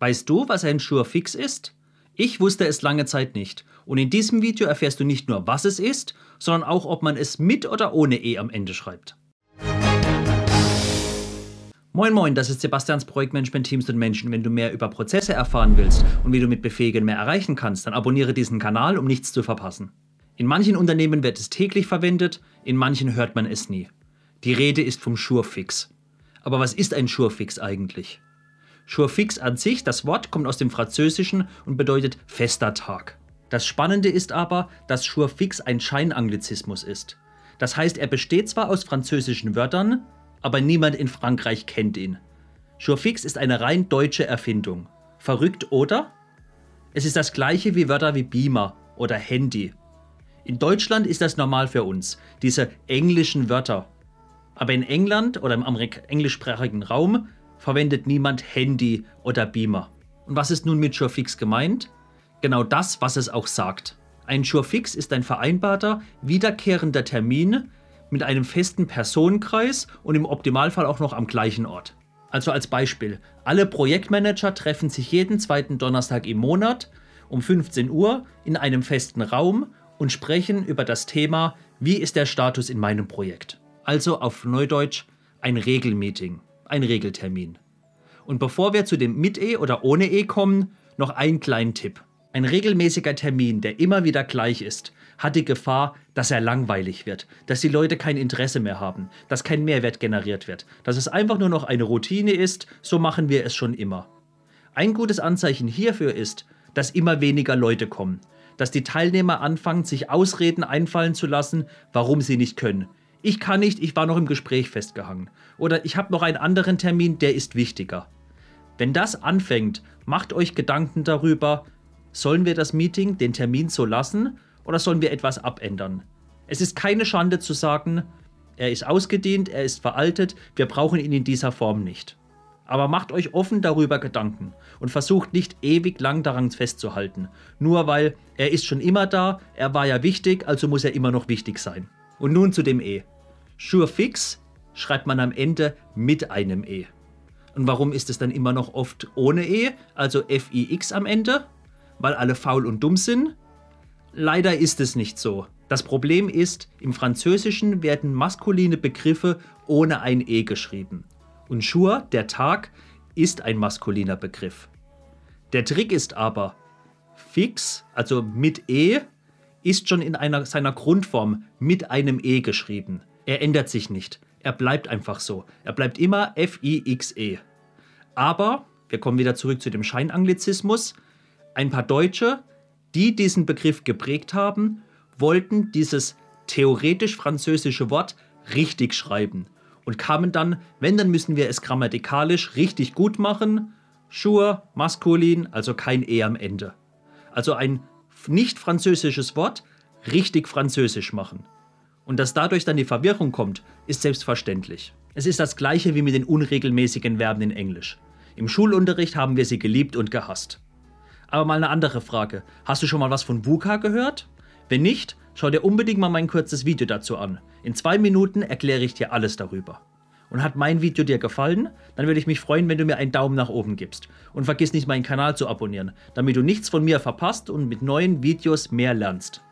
Weißt du, was ein Sure-Fix ist? Ich wusste es lange Zeit nicht. Und in diesem Video erfährst du nicht nur, was es ist, sondern auch, ob man es mit oder ohne E am Ende schreibt. Moin Moin, das ist Sebastians Projektmanagement Teams und Menschen. Wenn du mehr über Prozesse erfahren willst und wie du mit Befähigen mehr erreichen kannst, dann abonniere diesen Kanal, um nichts zu verpassen. In manchen Unternehmen wird es täglich verwendet, in manchen hört man es nie. Die Rede ist vom Sure-Fix. Aber was ist ein Sure-Fix eigentlich? Sure-Fix an sich, das Wort kommt aus dem Französischen und bedeutet fester Tag. Das Spannende ist aber, dass Sure-Fix ein Scheinanglizismus ist. Das heißt, er besteht zwar aus französischen Wörtern, aber niemand in Frankreich kennt ihn. Sure-Fix ist eine rein deutsche Erfindung. Verrückt, oder? Es ist das gleiche wie Wörter wie Beamer oder Handy. In Deutschland ist das normal für uns, diese englischen Wörter. Aber in England oder im englischsprachigen Raum verwendet niemand Handy oder Beamer. Und was ist nun mit Surefix gemeint? Genau das, was es auch sagt. Ein Surefix ist ein vereinbarter, wiederkehrender Termin mit einem festen Personenkreis und im Optimalfall auch noch am gleichen Ort. Also als Beispiel, alle Projektmanager treffen sich jeden zweiten Donnerstag im Monat um 15 Uhr in einem festen Raum und sprechen über das Thema, wie ist der Status in meinem Projekt. Also auf Neudeutsch ein Regelmeeting, ein Regeltermin. Und bevor wir zu dem mit E oder ohne E kommen, noch einen kleinen Tipp. Ein regelmäßiger Termin, der immer wieder gleich ist, hat die Gefahr, dass er langweilig wird, dass die Leute kein Interesse mehr haben, dass kein Mehrwert generiert wird, dass es einfach nur noch eine Routine ist, so machen wir es schon immer. Ein gutes Anzeichen hierfür ist, dass immer weniger Leute kommen, dass die Teilnehmer anfangen, sich Ausreden einfallen zu lassen, warum sie nicht können. Ich kann nicht, ich war noch im Gespräch festgehangen. Oder ich habe noch einen anderen Termin, der ist wichtiger. Wenn das anfängt, macht euch Gedanken darüber, sollen wir das Meeting, den Termin so lassen oder sollen wir etwas abändern? Es ist keine Schande zu sagen, er ist ausgedient, er ist veraltet, wir brauchen ihn in dieser Form nicht. Aber macht euch offen darüber Gedanken und versucht nicht ewig lang daran festzuhalten. Nur weil er ist schon immer da, er war ja wichtig, also muss er immer noch wichtig sein. Und nun zu dem E. Sure fix schreibt man am Ende mit einem E. Und warum ist es dann immer noch oft ohne E, also FIX am Ende? Weil alle faul und dumm sind? Leider ist es nicht so. Das Problem ist, im Französischen werden maskuline Begriffe ohne ein E geschrieben. Und Schur, der Tag, ist ein maskuliner Begriff. Der Trick ist aber, fix, also mit E, ist schon in einer, seiner Grundform mit einem E geschrieben. Er ändert sich nicht. Er bleibt einfach so. Er bleibt immer F-I-X-E. Aber, wir kommen wieder zurück zu dem Scheinanglizismus, ein paar Deutsche, die diesen Begriff geprägt haben, wollten dieses theoretisch französische Wort richtig schreiben und kamen dann, wenn, dann müssen wir es grammatikalisch richtig gut machen. Sure, maskulin, also kein E am Ende. Also ein nicht französisches Wort richtig französisch machen. Und dass dadurch dann die Verwirrung kommt, ist selbstverständlich. Es ist das gleiche wie mit den unregelmäßigen Verben in Englisch. Im Schulunterricht haben wir sie geliebt und gehasst. Aber mal eine andere Frage. Hast du schon mal was von VUCA gehört? Wenn nicht, schau dir unbedingt mal mein kurzes Video dazu an. In zwei Minuten erkläre ich dir alles darüber. Und hat mein Video dir gefallen, dann würde ich mich freuen, wenn du mir einen Daumen nach oben gibst. Und vergiss nicht meinen Kanal zu abonnieren, damit du nichts von mir verpasst und mit neuen Videos mehr lernst.